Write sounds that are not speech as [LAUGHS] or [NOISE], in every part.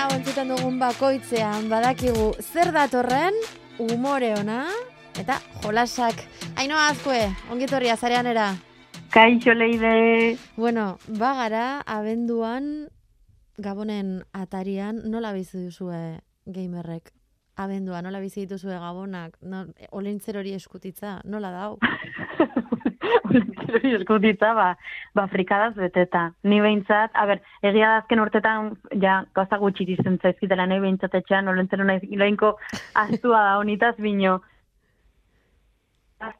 hau entzuten dugun bakoitzean badakigu zer datorren umore ona eta jolasak. Ainoa azkue, ongitorria zarean era. Kaixo leide. Bueno, bagara abenduan gabonen atarian nola bizi duzue gamerrek? Abendua, nola bizi dituzue gabonak? No, olintzer hori eskutitza, nola dau? [LAUGHS] Olintzer hori eskutitza, ba, ba frikadaz beteta. Ni behintzat, a ber, egia da azken urtetan, ja, gauza gutxi dizen zaizkitela, nahi behintzat etxean, olintzer hori iloinko aztua da honitaz bino.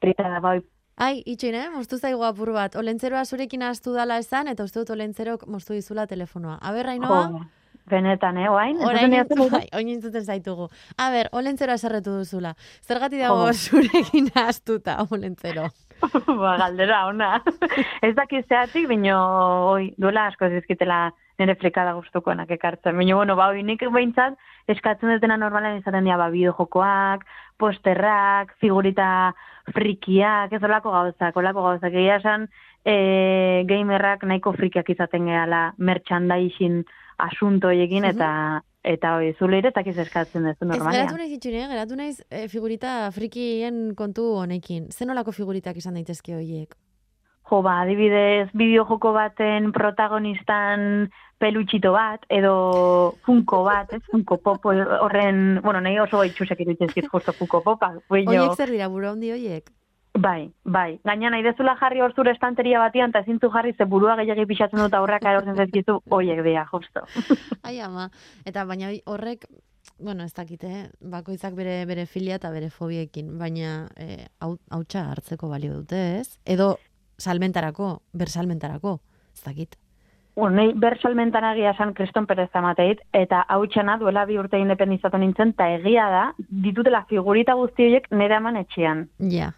Frikada, bai, Ai, itxin, eh? Moztu zaigu apur bat. Olentzeroa zurekin astu dala esan, eta uste dut olentzerok moztu dizula telefonoa. A ber, Ainoa? Benetan, eh, oain? Orain, bai, oin entzuten zaitugu. A ber, olentzeroa eserretu duzula. Zergati dago [LAUGHS] zurekin astuta, olentzero? [LAUGHS] ba, galdera, ona. [LAUGHS] ez dakiz zeatik, baino, oi, duela asko zizkitela nire flikada gustukoenak ekartzen. Baina, bueno, ba, oi, nik behintzat, eskatzen dutena normalen izaten dira, ba, bideojokoak, posterrak, figurita frikiak, ez olako gauzak, olako gauzak. Egia esan, e, gamerrak nahiko frikiak izaten gehala merchandising asunto egin, eta eta hoi, zule ere takiz eskatzen duzu normalia. Ez geratu nahiz itxune, geratu nahiz e, figurita frikien kontu honekin. Zen olako figuritak izan daitezke horiek? Jo, ba, adibidez, bideojoko baten protagonistan pelutxito bat, edo funko bat, ez, funko pop horren, bueno, nahi oso itxusek iruditzen zit justo funko popa. Oiek zer dira, buru handi oiek? Bai, bai. Gaina nahi dezula jarri hor zure estanteria batian, eta ezintzu jarri ze burua gehiagi pixatzen dut aurrak erortzen zaizkizu, oiek dira, justo. [LAUGHS] Ai, ama. Eta baina horrek, bueno, ez dakite, eh? bakoitzak bere bere filia eta bere fobiekin, baina eh, hautsa hartzeko balio dute, ez? Edo salmentarako, bersalmentarako, ez dakit. Bueno, nahi bersalmentara egia san Kriston Perez amateit, eta hau txana duela bi urte independizatu nintzen, eta egia da, ditutela figurita guzti horiek nire eman etxean. Ja.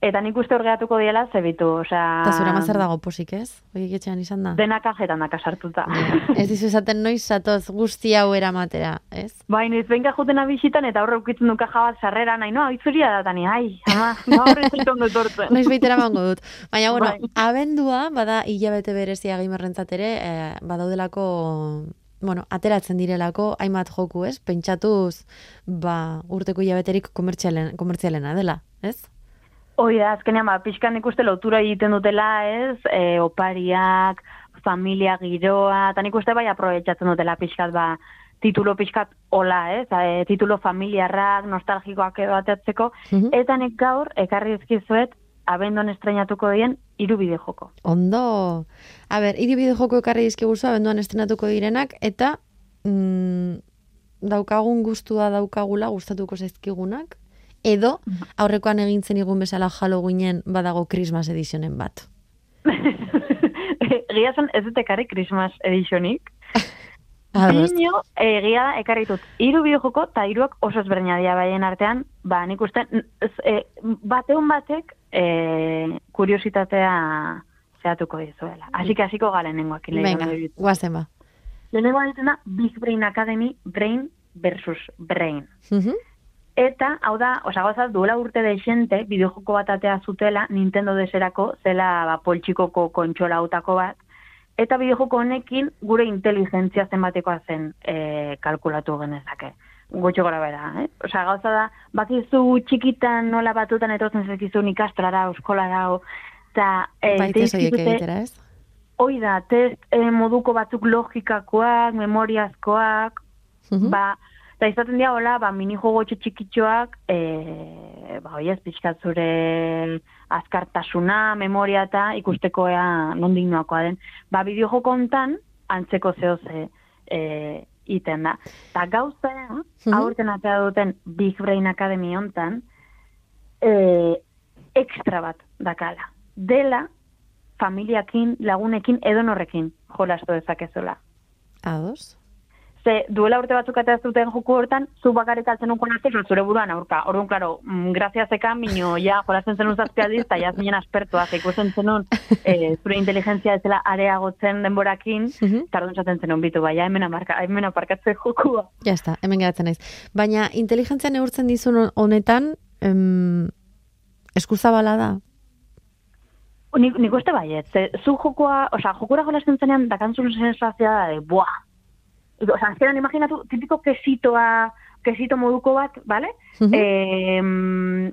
Eta nik uste horgeatuko diela zebitu, osea... Eta zura mazer dago posik ez? Oiek etxean izan da? Dena kajetan daka sartuta. [LAUGHS] ez dizu esaten noiz zatoz guzti hau eramatera, ez? Bai, noiz benka juten abisitan eta horre ukitzen du kaja bat sarrera, nahi, no, itzuria da tani, ai, ama, gaurre [LAUGHS] ziton dut hortzen. noiz baitera mango dut. Baina, bueno, bai. abendua, bada hilabete berezia gimerrentzat ere, eh, badaudelako bueno, ateratzen direlako hainbat joku, ez? Pentsatuz, ba, urteko hilabeterik komertzialena dela, ez? Hoi da, azkenean, ba, pixkan ikuste lotura egiten dutela, ez, e, opariak, familia giroa, eta nik uste bai aprobetsatzen dutela pixkat, ba, titulo pixkat hola, ez, e, titulo familiarrak, nostalgikoak edo ateatzeko, mhm. eta nik gaur, ekarri ezkizuet, abendon estrenatuko dien, iru bide joko. Ondo! A ber, iru bide joko ekarri ezkiguzu, abenduan estrenatuko direnak, eta mm, daukagun gustua daukagula, gustatuko zaizkigunak, edo aurrekoan egintzen igun bezala Halloweenen badago Christmas edizionen bat. [LAUGHS] Egia zen ez dut ekarri Christmas edizionik. [LAUGHS] Bino, egia da, ekarri dut, iru bideojoko eta iruak oso ezberdina dira baien artean, ba, nik uste, e, bateun batek e, kuriositatea zehatuko dizuela. Que hasiko galen nengoak. Venga, guazen ba. Lehenengo da Big Brain Academy, Brain versus Brain. Uh Eta, hau da, osa gozat, duela urte de xente, bideojoko bat atea zutela, Nintendo deserako, zela ba, poltsikoko kontxola autako bat, eta bideojoko honekin gure inteligentzia zenbatekoa zen e, kalkulatu genezake. Gotxo gara bera, eh? Osa, gauza da, bakizu txikitan nola batutan etortzen zekizu ikastrara, euskolara, eta... E, Baite egitera, ez? Hoi da, test e, moduko batzuk logikakoak, memoriazkoak, ba, Eta izaten dira, hola, ba, mini jogo txikitxoak, e, ba, oi ez, pixkat zure azkartasuna, memoria eta ikustekoa nondik noakoa den. Ba, bideo joko ontan, antzeko zehoze e, iten da. Eta gauza, mm -hmm. aurten atea duten Big Brain Academy ontan, e, ekstra bat dakala. Dela, familiakin, lagunekin, edonorrekin jolastu dezakezola. Ados? Ze duela urte batzuk eta ez duten joku hortan, zu bakarrik altzen nukon arte, zure buruan aurka. Orduan, klaro, mm, grazia zekan, minio, ja, jolazen zenun zazpia diz, eta jaz minen aspertua, ikusten zenun, e, zure inteligentzia ez dela areagotzen denborakin, -huh. orduan zaten zenun bitu, bai, hemen, amarka, hemen aparkatzen jokua. Ja, esta, hemen geratzen naiz. Baina, inteligentzia neurtzen dizun honetan, em, eskuzabala da? Nik, nik uste baiet, zu jokua, oza, jokura jolazen zenean, dakantzun sensazioa da, de, buah, Osa, azkenan imaginatu, tipiko kesitoa, kesito moduko bat, bale? Uh -huh. eh,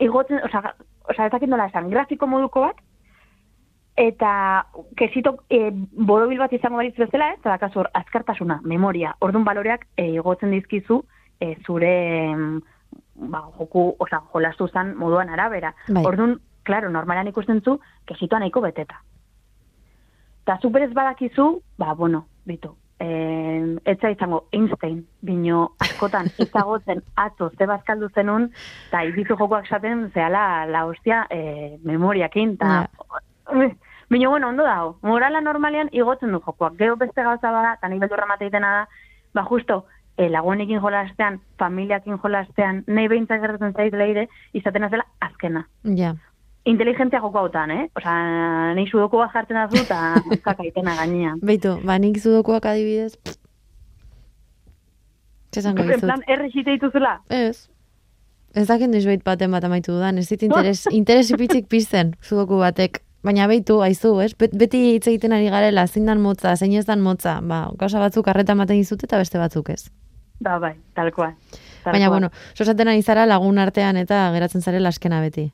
igotzen, osa, osa, ez dakit nola esan, grafiko moduko bat, eta kesito e, borobil bat izango balitz bezala, ez, eta kasu hor, azkartasuna, memoria, ordun baloreak e, igotzen dizkizu e, zure ba, joku, osa, jolastu zan moduan arabera. Bai. Ordun, claro, normalan ikusten zu, kesitoa nahiko beteta. Ta super ez badakizu, ba, bueno, bitu, eh, etza izango Einstein, bino askotan ezagotzen atzo ze bazkaldu zenun, eta ibizu jokoak esaten zehala la hostia eh, memoriakin, eta bino bueno, ondo dago, morala normalean igotzen du jokoak, gero beste gauza bada, eta nik beldurra mateitena da, ba justo, eh, lagunekin jolastean, familiakin jolastean, nahi behintzak gertatzen zait leire, izaten azela azkena. Ja. Inteligentzia joko hautan, eh? Osa, nahi sudoku bat jartzen azu eta [LAUGHS] kakaitena gainean. Beitu, ba, nik zudokuak adibidez. Zesango En dizut. plan, errexite dituzula? Ez. Ez dakit noiz behit baten bat amaitu dudan, ez dit interes, [LAUGHS] interes ipitzik pizten zudoku batek. Baina beitu, aizu, ez? Bet, beti hitz egiten ari garela, zein dan motza, zein ez dan motza. Ba, gauza batzuk arreta ematen dizute eta beste batzuk ez. Da, bai, tal cual. Tal Baina, bueno, sosaten ari zara lagun artean eta geratzen zarela askena beti.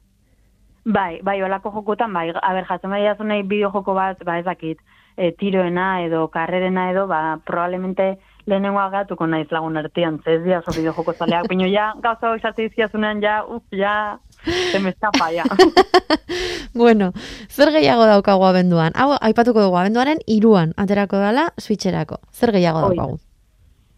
Bai, bai, olako jokotan, bai, a ber, jatzen bai nahi bideo joko bat, ba, ez dakit, e, tiroena edo karrerena edo, ba, probablemente lehenengoa gatuko naiz lagun artean, ez dira oso bideo joko zaleak, baina ja, gauza hori sartu dizkiazunean, ja, uf, ja, se me escapa, ja. [LAUGHS] Bueno, zer gehiago daukagu abenduan? Hau, aipatuko dugu abenduaren iruan, aterako dala, switcherako. Zer gehiago Hoi. daukagu?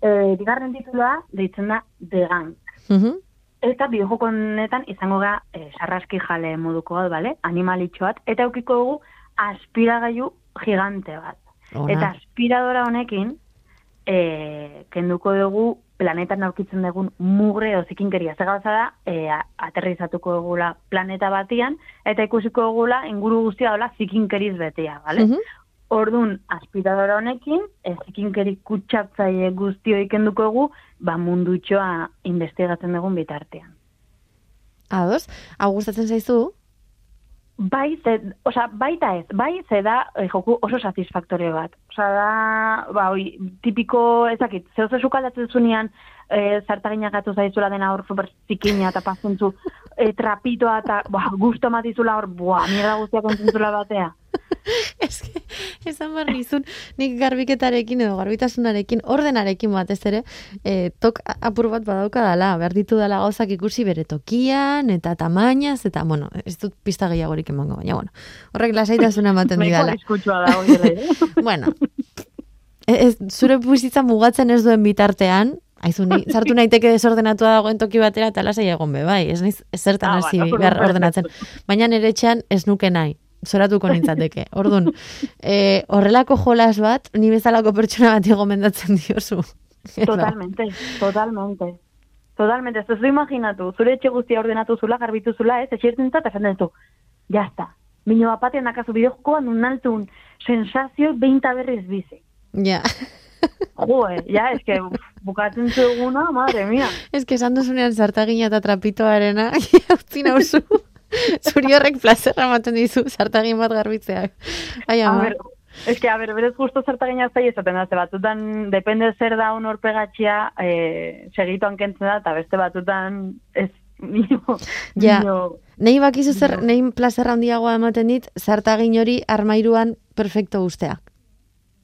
e, bigarren titulua, deitzen da, The Gang. Mhm. Eta bideojoko honetan izango ga e, sarraski jale moduko bat, bale? Animalitxo bat. Eta eukiko dugu aspiragailu gigante bat. Ona. Eta aspiradora honekin e, kenduko dugu planetan aurkitzen dugun mugre edo zikinkeria. Zer gauza da, e, aterrizatuko dugula planeta batian, eta ikusiko dugula inguru guztia dola zikinkeriz betea, bale? Mhm. Ordun aspiradora honekin, ez zikinkeri kutsatzaile guztio ikenduko dugu, ba mundutxoa investigatzen dugun bitartean. Ados, hau gustatzen zaizu? Bai, ze, osa, baita ez, bai, ze da eh, joku oso satisfaktorio bat. Osa, da, ba, oi, tipiko, ezakit, zeu zezu kaldatzen zunean, e, zartaginak gatu zaizula dena hor super zikina eta pazentzu e, trapitoa eta ba, gusto matizula hor, bua, mierda guztiak ontzentzula batea. [LAUGHS] Ez que, esan behar nizun, nik garbiketarekin edo garbitasunarekin, ordenarekin batez ere, e, tok apur bat badauka dala, behar ditu dala gauzak ikusi bere tokian, eta tamainaz, eta, bueno, ez dut pista gehiagorik emango, baina, bueno, horrek lasaitasuna ematen [LAUGHS] Nahiko didala. arriskutsua da, [LAUGHS] bueno, ez, zure bizitza mugatzen ez duen bitartean, Aizu, ni, sartu naiteke desordenatua dagoen toki batera eta lasai egon be, bai, ez naiz zertan Ah, hasi bueno, behar perfecto. ordenatzen. Baina nire etxean ez nuke nahi, zoratuko nintzateke. Orduan, e, horrelako jolas bat, ni bezalako pertsona bat gomendatzen diozu. [LAUGHS] Totalmente, totalmente. Totalmente, ez duzu imaginatu, zure etxe guztia ordenatu zula, garbitu zula, ez, etxertzen zata, esan duzu, jazta. Bino bapatean nakazu bideojokoan unaltun sensazio beinta berriz bizi. Ja, Jo, eh, ja, es que bukatzen zuguna, madre mia. ez que esan duzunean zartagina eta trapitoarena, [LAUGHS] utzi nauzu. Zuri horrek plazerra ematen dizu zartagin bat garbitzeak. Ai, ama. es que, a ver, berez justo zertagina zai esaten da, ze batzutan, depende zer da un horpegatxia, eh, segituan kentzen da, eta beste batzutan, ez, nio, Ja. nio, Nei bakizu zer, nei plazerra handiagoa ematen dit, zartagin hori armairuan perfecto ustea.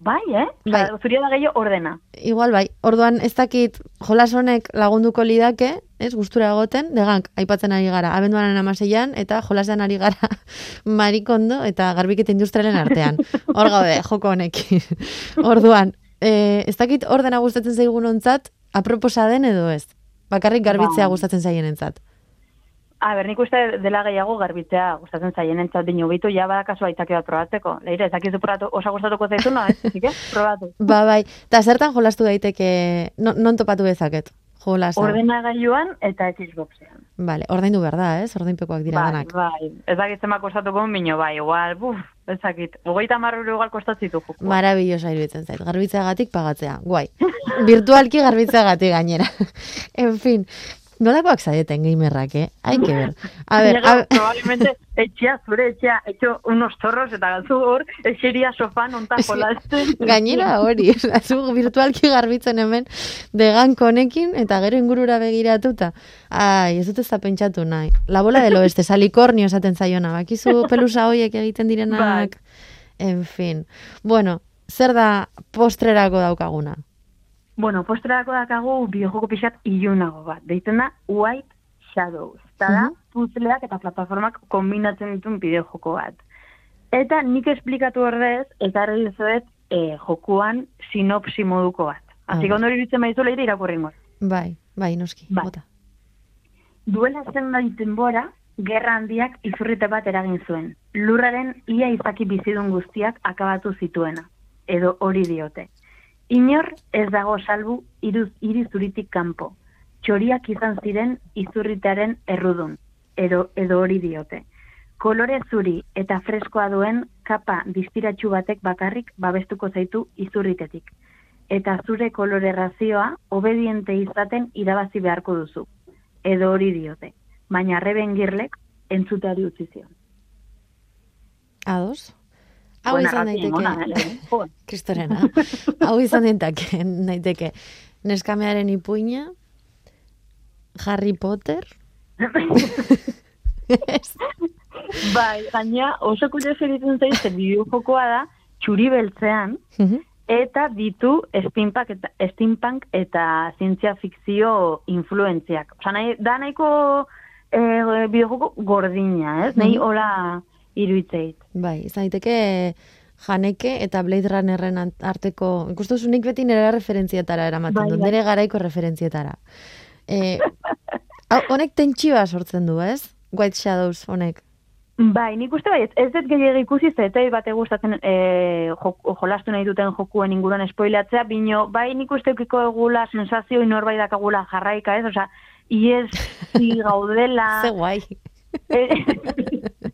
Bai, eh? Bai. Osa, zuria da gehiago ordena. Igual bai, orduan ez dakit jolas honek lagunduko lidake, ez, gustura egoten, degank, aipatzen ari gara, abenduaren amaseian, eta jolasean ari gara [LAUGHS] marikondo eta garbiketa industrialen artean. [LAUGHS] Hor gaude, joko honekin. [LAUGHS] Orduan, e, ez dakit ordena gustatzen zaigun ontzat, aproposa den edo ez? Bakarrik garbitzea Ba. gustatzen zaien entzat. A ber, nik uste dela gehiago garbitzea gustatzen zaien entzat dino bitu, ja badakazu aitzake bat probatzeko. Leire, ez dakizu probatu, osa gustatuko zaizu, no, ez? Que, probatu. [LAUGHS] Ba bai, eta zertan jolastu daiteke, non, non topatu bezaket? Jolasa. Ordenagailuan eta Xboxean. Vale, ordaindu behar da, ez? Ordainpekoak dira Bai, danak. bai. Ez dakit zema kostatuko, bino, bai, igual, buf, ez dakit. Ogeita marruro igual kostatzitu. Marabillosa iruditzen zait. Garbitzeagatik pagatzea. Guai. Virtualki garbitzeagatik gainera. [LAUGHS] en fin. Nolakoak zaeten gamerrak, eh? Hai que ver. A ver, Llega, a ver. probablemente [LAUGHS] etxea, zure etxea, etxo unos zorros eta galtzu hor, etxeria sofan onta jolasten. [LAUGHS] Gainera hori, [LAUGHS] zu virtualki garbitzen hemen degan konekin eta gero ingurura begiratuta. Ai, ez dut ez da pentsatu nahi. La bola del oeste, salikornio esaten zaiona, bakizu pelusa hoiek egiten direnak. En fin. Bueno, zer da postrerako daukaguna? Bueno, postrerako dakagu bideojoko pixat ilunago bat. Deitzen da White Shadows. Eta da, Mhm. puzzleak eta plataformak kombinatzen dituen bideojoko bat. Eta nik esplikatu ordez, ekarri dizuet eh, jokuan sinopsi moduko bat. Ah, Así que bai. ondo iruditzen baizu leire irakurri. Bai, bai, noski, Bai. bota. Duela zenbait denbora, gerra handiak izurrite bat eragin zuen. Lurraren ia izaki bizidun guztiak akabatu zituena. Edo hori diote. Inor ez dago salbu iruz, irizuritik kanpo. Txoriak izan ziren izurritearen errudun. Edo, edo hori diote. Kolore zuri eta freskoa duen kapa distiratsu batek bakarrik babestuko zaitu izurritetik. Eta zure kolore razioa obediente izaten irabazi beharko duzu edo hori diote. Baina Reben Girlek entzuteari utzi zion. Ados? Hau izan daiteke, eh? [LAUGHS] Kristorena, hau izan daiteke, daiteke, neskamearen ipuina, Harry Potter, [LAUGHS] bai, gaina oso kurioso egiten zait, zer bideojokoa da, txuri beltzean, Mhm. eta ditu steampunk eta, steampunk eta zientzia fikzio influentziak. Osa, nahi, da nahiko eh, bideojoko gordina, ez? Nahi Mhm. hola iruitzeit. Bai, izan daiteke Janeke eta Blade Runnerren arteko, ikustu nik beti nire referentzietara eramaten Bai, du, bai. nire garaiko referentzietara. E, hau, honek tentsioa sortzen du, ez? White Shadows honek. Bai, nik uste bai, ez dut gehiago ikusi, zetei bate gustatzen e, jolastu nahi duten jokuen inguruan espoilatzea, bino, bai nik uste eukiko egula sensazio inorbait dakagula jarraika, ez? Osa, iez [LAUGHS] gaudela... Ze guai. [LAUGHS] Eh,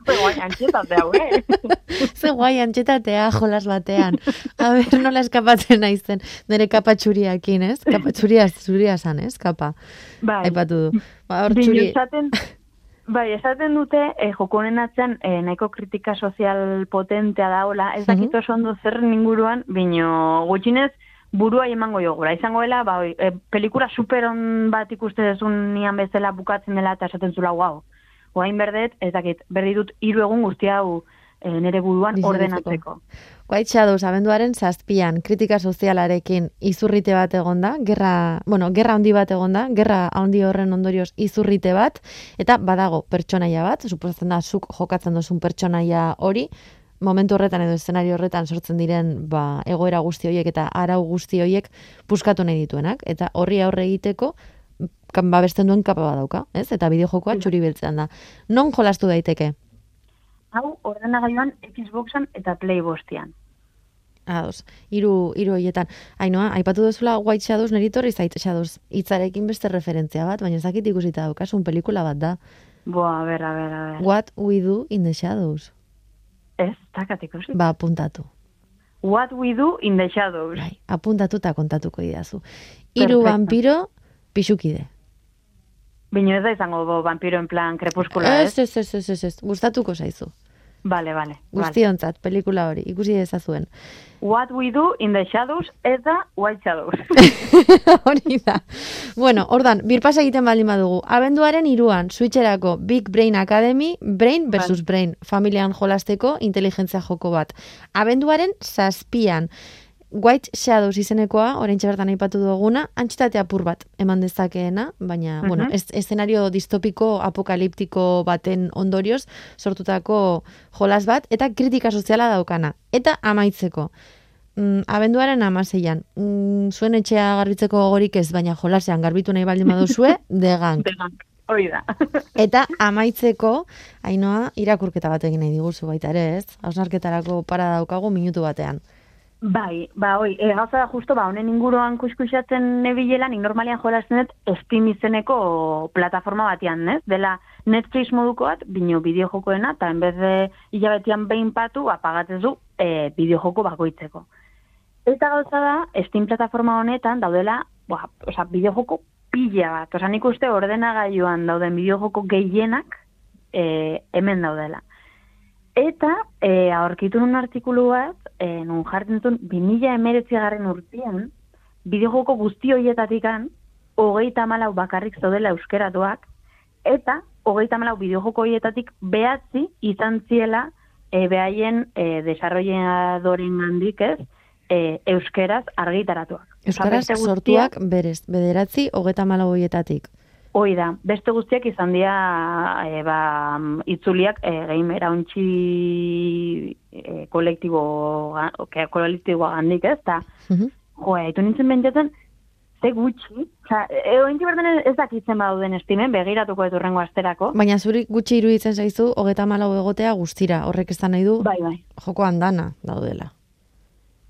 Ze guai, antxetate hau, eh? [LAUGHS] Ze guai antxetatea jolas batean. A ber, nola eskapatzen naizen nire kapa txuriakin, ez? Kapa txuria, zuria san, ez? Kapa. Bai, Aipatu du. Ba, hor txuri... esaten, [LAUGHS] bai, esaten dute, eh, joko honen atzean, eh, nahiko kritika sozial potentea daola, ez dakit oso ondo zer inguruan, bino gutxinez, burua emango jogura. Izangoela, ba, eh, pelikula super on bat ikuste dezun nian bezala bukatzen dela eta esaten zula, wow, guain berdet, ez dakit, berri dut hiru egun guzti hau eh, nere buruan ordenatzeko. White Shadows abenduaren zazpian kritika sozialarekin izurrite bat egonda, gerra, bueno, gerra handi bat egonda, gerra handi horren ondorioz izurrite bat, eta badago pertsonaia bat, suposatzen da zuk jokatzen duzun pertsonaia hori, momentu horretan edo eszenario horretan sortzen diren ba, egoera guzti horiek eta arau guzti horiek puskatu nahi dituenak, eta horri aurre egiteko babesten duen kapa badauka, ez? Eta bideojokoa txuri beltzean da. Non jolastu daiteke? Hau, ordenagailuan Xboxan eta Playbostian. Ados, hiru hiru hoietan. Ainoa, aipatu duzula White Shadows, neri torri zait Shadows hitzarekin beste referentzia bat, baina ez dakit ikusita daukasun pelikula bat da. Boa, a ber, a ber, a ber. What we do in the shadows. Ez, takat ikusi. Ba, apuntatu. What we do in the shadows. Bai, apuntatu eta kontatuko idazu. Hiru vampiro pixukide. Bino ez da izango bo, vampiro en plan krepúskula, Ez, ez? ez, ez, ez, ez, gustatuko zaizu. Vale, vale. vale. Guztiontzat, pelikula hori, ikusi dezazuen. What we do in the shadows ez da White Shadows. [LAUGHS] Hori da. Bueno, ordan, birpasa egiten baldin badugu. Abenduaren iruan, Switcherako Big Brain Academy, Brain versus Brain, familian jolasteko inteligentzia joko bat. Abenduaren zazpian, White Shadows izenekoa, oraintxe bertan aipatu duguna, antxitate apur bat eman dezakeena, baina, Mhm. bueno, ez, eszenario distopiko apokaliptiko baten ondorioz sortutako jolas bat, eta kritika soziala daukana. Eta amaitzeko, mm, abenduaren amaseian, mm, zuen etxea garbitzeko gogorik ez, baina jolasean garbitu nahi baldin baduzue, [LAUGHS] degan. Hori da. [LAUGHS] Eta amaitzeko, ainoa, irakurketa bat egin nahi diguzu baita ere, ez? Hausnarketarako para daukagu minutu batean. Bai, ba, oi, e, gauza da justo, ba, honen inguruan kuskusatzen nebilela, nik normalian jolasten dut Steam izeneko plataforma batean, ez? Dela Netflix moduko bat, bino bideojokoena, eta enbez de hilabetean behin patu, apagatzen du e, bideojoko bakoitzeko. Eta gauza da, Steam plataforma honetan daudela, ba, oza, bideojoko pila bat. Osa nik uste ordenagailuan dauden bideojoko gehienak e, hemen daudela. Eta e, aurkitu nun artikulu bat, e, nun jartzen zuen, 2000 emeretzi garren urtean, bideojoko guzti horietatikan, hogeita malau bakarrik zaudela euskeratuak, eta hogeita malau bideojoko horietatik behatzi izan ziela e, behaien e, desarrolladoren handik ez, e, euskeraz argitaratuak. Euskaraz sortuak berez, bederatzi, hogeta malau hoietatik. Hoi da, beste guztiak izan dira e, ba, itzuliak e, gehin erauntxi e, kolektibo, ga- ke- kolektiboa gandik ez, eta Mhm. jo, haitu nintzen bentsatzen, ze gutxi, oza, ointi berden ez dakitzen badauden estimen, begiratuko dut urrengo asterako. Baina zuri gutxi iruditzen zaizu, hogeta malau egotea guztira, horrek ez da nahi du, Bai, bai, joko handana daudela.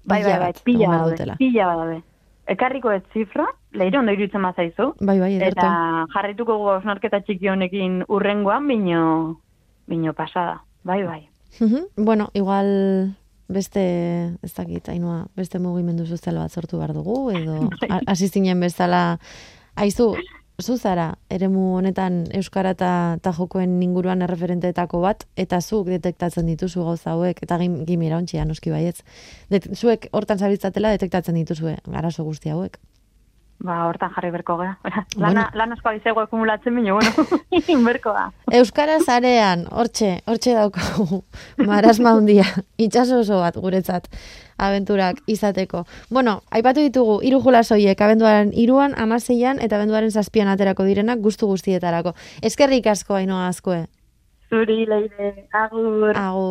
bai, bai, bai, pila badaude, pila badaude. Ekarriko ez zifra, leire ondo iruditzen bazaizu, Bai, bai, ederto. eta jarrituko gu osnarketa txiki honekin urrengoan, bino, bino pasada, bai, bai. Bueno, igual beste, ez dakit, ainhoa, beste mugimendu sozial bat sortu behar dugu, edo [LAUGHS] Bai. ha- hasi zinen bezala, aizu, zu zara, eremu honetan Euskara eta ta jokoen inguruan erreferenteetako bat, eta zuk detektatzen dituzu gauza hauek, eta gim, gimera ontsia, noski baietz. Det, zuek hortan zabitzatela detektatzen dituzue, arazo guzti hauek. Ba, hortan jarri berko gara. Bueno. Lana, lan asko abizego akumulatzen bine, bueno, [LAUGHS] berko da. Euskara zarean, hortxe, hortxe daukagu, [LAUGHS] marasma hundia, itxaso oso bat guretzat, abenturak izateko. Bueno, aipatu ditugu, hiru jolasoiek, abenduaren iruan, amaseian, eta abenduaren zazpian aterako direnak guztu guztietarako. Eskerrik asko, hainoa askoe. Zuri, leire, agur. Agur.